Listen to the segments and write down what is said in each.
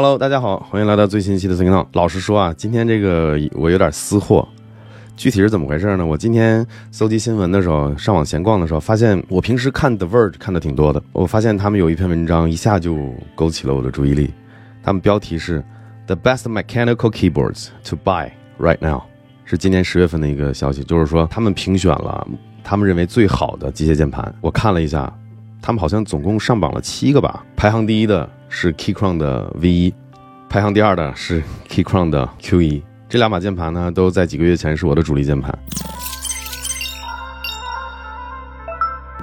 Hello，大家好，欢迎来到最新一期的 s i g n 老实说啊，今天这个我有点私货，具体是怎么回事呢？我今天搜集新闻的时候，上网闲逛的时候，发现我平时看 The Verge 看的挺多的，我发现他们有一篇文章一下就勾起了我的注意力。他们标题是 The Best Mechanical Keyboards to Buy Right Now，是今年十月份的一个消息，就是说他们评选了他们认为最好的机械键盘。我看了一下，他们好像总共上榜了七个吧，排行第一的。是 Keychron 的 V 一，排行第二的是 Keychron 的 Q 一，这两把键盘呢，都在几个月前是我的主力键盘。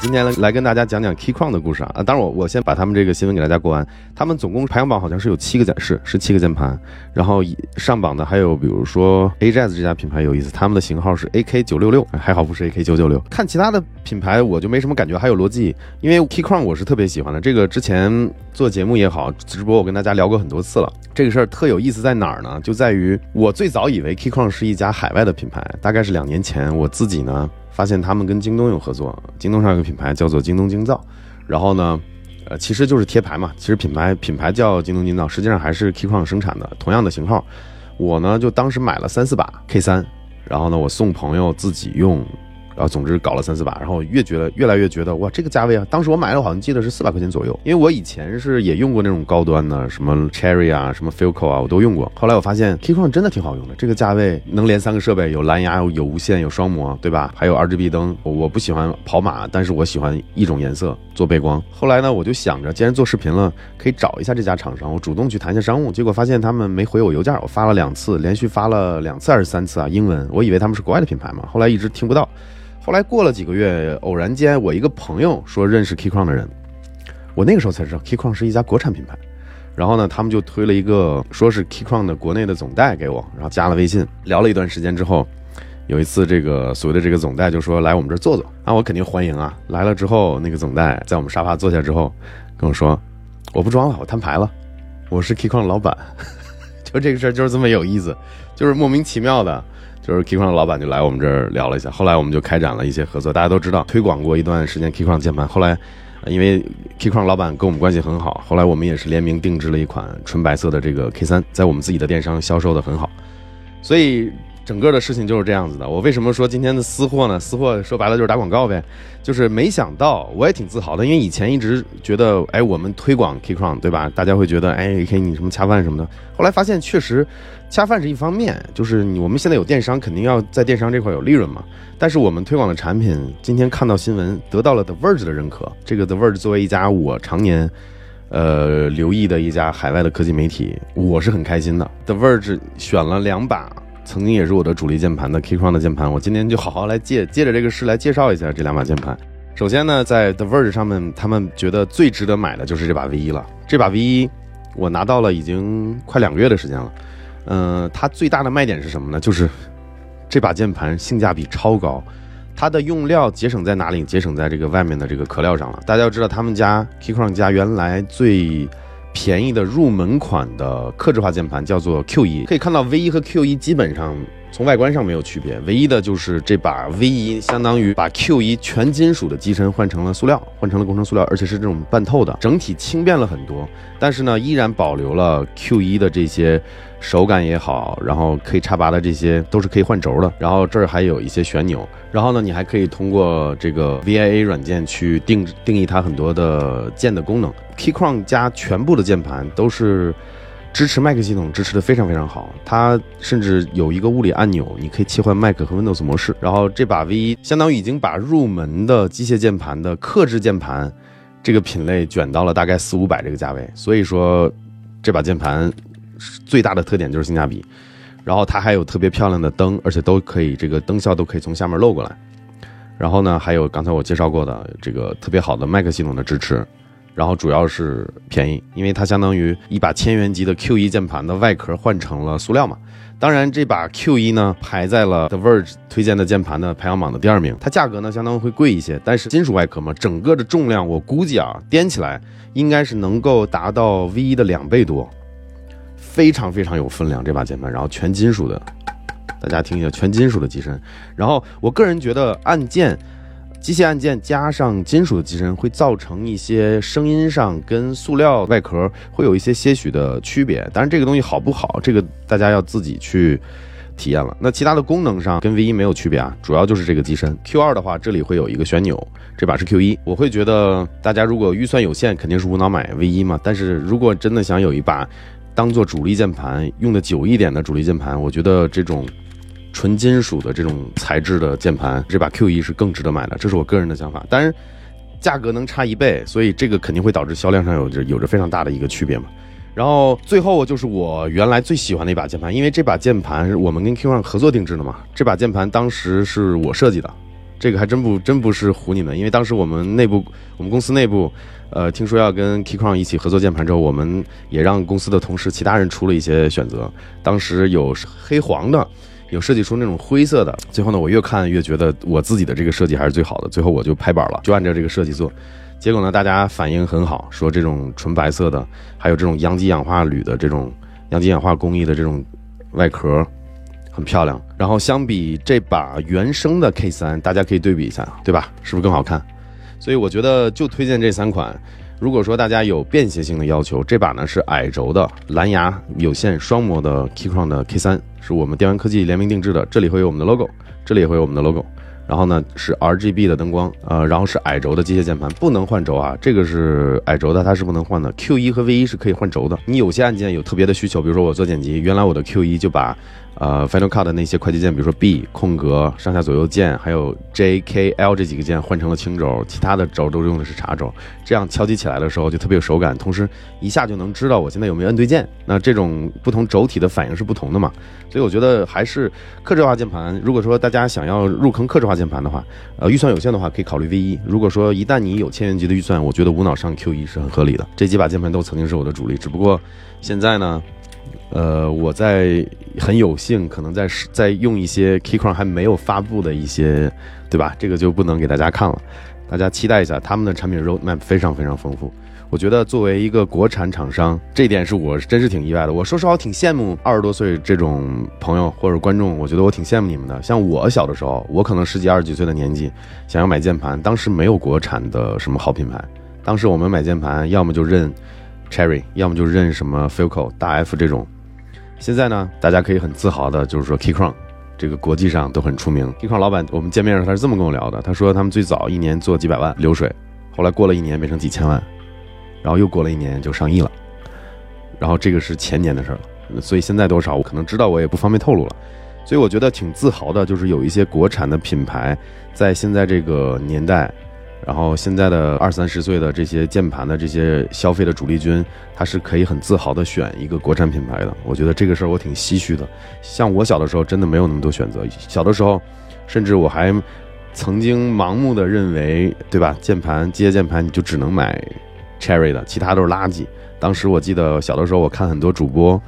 今天来来跟大家讲讲 Keychron 的故事啊！啊，当然我我先把他们这个新闻给大家过完。他们总共排行榜好像是有七个展示，是七个键盘。然后上榜的还有比如说 Ajaz 这家品牌有意思，他们的型号是 AK 九六六，还好不是 AK 九九六。看其他的品牌我就没什么感觉，还有罗技，因为 Keychron 我是特别喜欢的。这个之前做节目也好，直播我跟大家聊过很多次了。这个事儿特有意思在哪儿呢？就在于我最早以为 Keychron 是一家海外的品牌，大概是两年前我自己呢。发现他们跟京东有合作，京东上有个品牌叫做京东京造，然后呢，呃，其实就是贴牌嘛，其实品牌品牌叫京东京造，实际上还是 Keycon 生产的同样的型号，我呢就当时买了三四把 K 三，然后呢我送朋友自己用。然后总之搞了三四把，然后越觉得越来越觉得哇，这个价位啊！当时我买了好像记得是四百块钱左右，因为我以前是也用过那种高端的，什么 Cherry 啊，什么 Filco 啊，我都用过。后来我发现 Key 窗真的挺好用的，这个价位能连三个设备，有蓝牙，有无线，有双模，对吧？还有 RGB 灯。我我不喜欢跑马，但是我喜欢一种颜色做背光。后来呢，我就想着，既然做视频了，可以找一下这家厂商，我主动去谈一下商务。结果发现他们没回我邮件，我发了两次，连续发了两次还是三次啊？英文，我以为他们是国外的品牌嘛，后来一直听不到。后来过了几个月，偶然间我一个朋友说认识 Keychron 的人，我那个时候才知道 Keychron 是一家国产品牌。然后呢，他们就推了一个说是 Keychron 的国内的总代给我，然后加了微信，聊了一段时间之后，有一次这个所谓的这个总代就说来我们这儿坐坐，那我肯定欢迎啊。来了之后，那个总代在我们沙发坐下之后跟我说，我不装了，我摊牌了，我是 Keychron 老板。说这个事儿就是这么有意思，就是莫名其妙的。就是 keycon 老板就来我们这儿聊了一下，后来我们就开展了一些合作。大家都知道，推广过一段时间 keycon 键盘。后来，因为 keycon 老板跟我们关系很好，后来我们也是联名定制了一款纯白色的这个 K 三，在我们自己的电商销售的很好。所以。整个的事情就是这样子的。我为什么说今天的私货呢？私货说白了就是打广告呗。就是没想到，我也挺自豪的，因为以前一直觉得，哎，我们推广 Keychron，对吧？大家会觉得，哎，K 你什么恰饭什么的。后来发现，确实恰饭是一方面，就是我们现在有电商，肯定要在电商这块有利润嘛。但是我们推广的产品，今天看到新闻得到了 The Verge 的认可。这个 The Verge 作为一家我常年呃留意的一家海外的科技媒体，我是很开心的。The Verge 选了两把。曾经也是我的主力键盘的 Keychron 的键盘，我今天就好好来借借着这个事来介绍一下这两把键盘。首先呢，在 The Verge 上面，他们觉得最值得买的就是这把 V 一了。这把 V 一我拿到了已经快两个月的时间了。嗯，它最大的卖点是什么呢？就是这把键盘性价比超高。它的用料节省在哪里？节省在这个外面的这个壳料上了。大家要知道，他们家 Keychron 家原来最便宜的入门款的克制化键盘叫做 Q 一，可以看到 V 一和 Q 一基本上从外观上没有区别，唯一的就是这把 V 一相当于把 Q 一全金属的机身换成了塑料，换成了工程塑料，而且是这种半透的，整体轻便了很多。但是呢，依然保留了 Q 一的这些。手感也好，然后可以插拔的这些都是可以换轴的，然后这儿还有一些旋钮，然后呢，你还可以通过这个 VIA 软件去定定义它很多的键的功能。Keychron 加全部的键盘都是支持 Mac 系统，支持的非常非常好，它甚至有一个物理按钮，你可以切换 Mac 和 Windows 模式。然后这把 V 相当于已经把入门的机械键盘的克制键盘这个品类卷到了大概四五百这个价位，所以说这把键盘。最大的特点就是性价比，然后它还有特别漂亮的灯，而且都可以这个灯效都可以从下面漏过来。然后呢，还有刚才我介绍过的这个特别好的 Mac 系统的支持。然后主要是便宜，因为它相当于一把千元级的 Q 一键盘的外壳换成了塑料嘛。当然，这把 Q 一呢排在了 The Verge 推荐的键盘的排行榜的第二名。它价格呢相当于会贵一些，但是金属外壳嘛，整个的重量我估计啊掂起来应该是能够达到 V1 的两倍多。非常非常有分量这把键盘，然后全金属的，大家听一下，全金属的机身。然后我个人觉得按键机械按键加上金属的机身，会造成一些声音上跟塑料外壳会有一些些许的区别。当然，这个东西好不好，这个大家要自己去体验了。那其他的功能上跟 V 一没有区别啊，主要就是这个机身。Q 二的话，这里会有一个旋钮，这把是 Q 一。我会觉得大家如果预算有限，肯定是无脑买 V 一嘛。但是如果真的想有一把当做主力键盘用的久一点的主力键盘，我觉得这种纯金属的这种材质的键盘，这把 Q 一是更值得买的。这是我个人的想法，当然价格能差一倍，所以这个肯定会导致销量上有着有着非常大的一个区别嘛。然后最后就是我原来最喜欢的一把键盘，因为这把键盘是我们跟 Q1 合作定制的嘛。这把键盘当时是我设计的，这个还真不真不是唬你们，因为当时我们内部我们公司内部，呃，听说要跟 K 炔一起合作键盘之后，我们也让公司的同事其他人出了一些选择。当时有黑黄的，有设计出那种灰色的。最后呢，我越看越觉得我自己的这个设计还是最好的。最后我就拍板了，就按照这个设计做。结果呢，大家反应很好，说这种纯白色的，还有这种阳极氧化铝的这种阳极氧化工艺的这种外壳很漂亮。然后相比这把原生的 K 三，大家可以对比一下，对吧？是不是更好看？所以我觉得就推荐这三款。如果说大家有便携性的要求，这把呢是矮轴的蓝牙有线双模的 Keychron 的 K 三，是我们电玩科技联名定制的，这里会有我们的 logo，这里也会有我们的 logo。然后呢是 RGB 的灯光，呃，然后是矮轴的机械键盘，不能换轴啊，这个是矮轴的，它是不能换的。Q 一和 V 一是可以换轴的。你有些按键有特别的需求，比如说我做剪辑，原来我的 Q 一就把。呃，Final Cut 的那些快捷键，比如说 B 空格、上下左右键，还有 J、K、L 这几个键换成了轻轴，其他的轴都用的是茶轴，这样敲击起来的时候就特别有手感，同时一下就能知道我现在有没有摁对键。那这种不同轴体的反应是不同的嘛？所以我觉得还是克制化键盘。如果说大家想要入坑克制化键盘的话，呃，预算有限的话可以考虑 V 一。如果说一旦你有千元级的预算，我觉得无脑上 Q 一是很合理的。这几把键盘都曾经是我的主力，只不过现在呢。呃，我在很有幸，可能在在用一些 Keychron 还没有发布的一些，对吧？这个就不能给大家看了，大家期待一下他们的产品 roadmap 非常非常丰富。我觉得作为一个国产厂商，这点是我真是挺意外的。我说实话，我挺羡慕二十多岁这种朋友或者观众，我觉得我挺羡慕你们的。像我小的时候，我可能十几二十几岁的年纪，想要买键盘，当时没有国产的什么好品牌，当时我们买键盘要么就认 Cherry，要么就认什么 Filco、大 F 这种。现在呢，大家可以很自豪的，就是说 Keychron，这个国际上都很出名。Keychron 老板，我们见面的时候他是这么跟我聊的，他说他们最早一年做几百万流水，后来过了一年变成几千万，然后又过了一年就上亿了，然后这个是前年的事了，所以现在多少我可能知道，我也不方便透露了。所以我觉得挺自豪的，就是有一些国产的品牌在现在这个年代。然后现在的二三十岁的这些键盘的这些消费的主力军，他是可以很自豪的选一个国产品牌的。我觉得这个事儿我挺唏嘘的。像我小的时候，真的没有那么多选择。小的时候，甚至我还曾经盲目的认为，对吧？键盘机械键盘你就只能买 Cherry 的，其他都是垃圾。当时我记得小的时候，我看很多主播。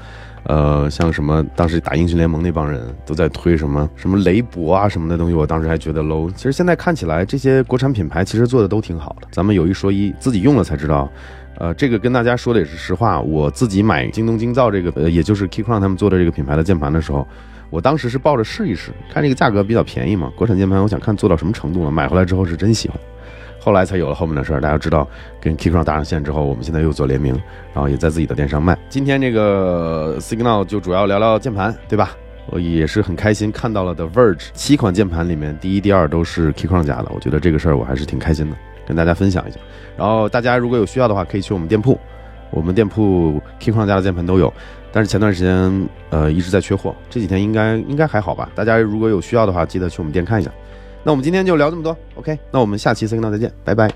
呃，像什么当时打英雄联盟那帮人都在推什么什么雷博啊什么的东西，我当时还觉得 low。其实现在看起来，这些国产品牌其实做的都挺好的。咱们有一说一，自己用了才知道。呃，这个跟大家说的也是实话。我自己买京东精造这个，呃，也就是 Keychron 他们做的这个品牌的键盘的时候，我当时是抱着试一试，看这个价格比较便宜嘛，国产键盘，我想看做到什么程度了。买回来之后是真喜欢。后来才有了后面的事儿，大家知道，跟 Keychron 搭上线之后，我们现在又做联名，然后也在自己的电商卖。今天这个 Signal 就主要聊聊键盘，对吧？我也是很开心看到了 The Verge 七款键盘里面第一、第二都是 Keychron 家的，我觉得这个事儿我还是挺开心的，跟大家分享一下。然后大家如果有需要的话，可以去我们店铺，我们店铺 Keychron 家的键盘都有，但是前段时间呃一直在缺货，这几天应该应该还好吧？大家如果有需要的话，记得去我们店看一下。那我们今天就聊这么多，OK？那我们下期 Signal 再见，拜拜。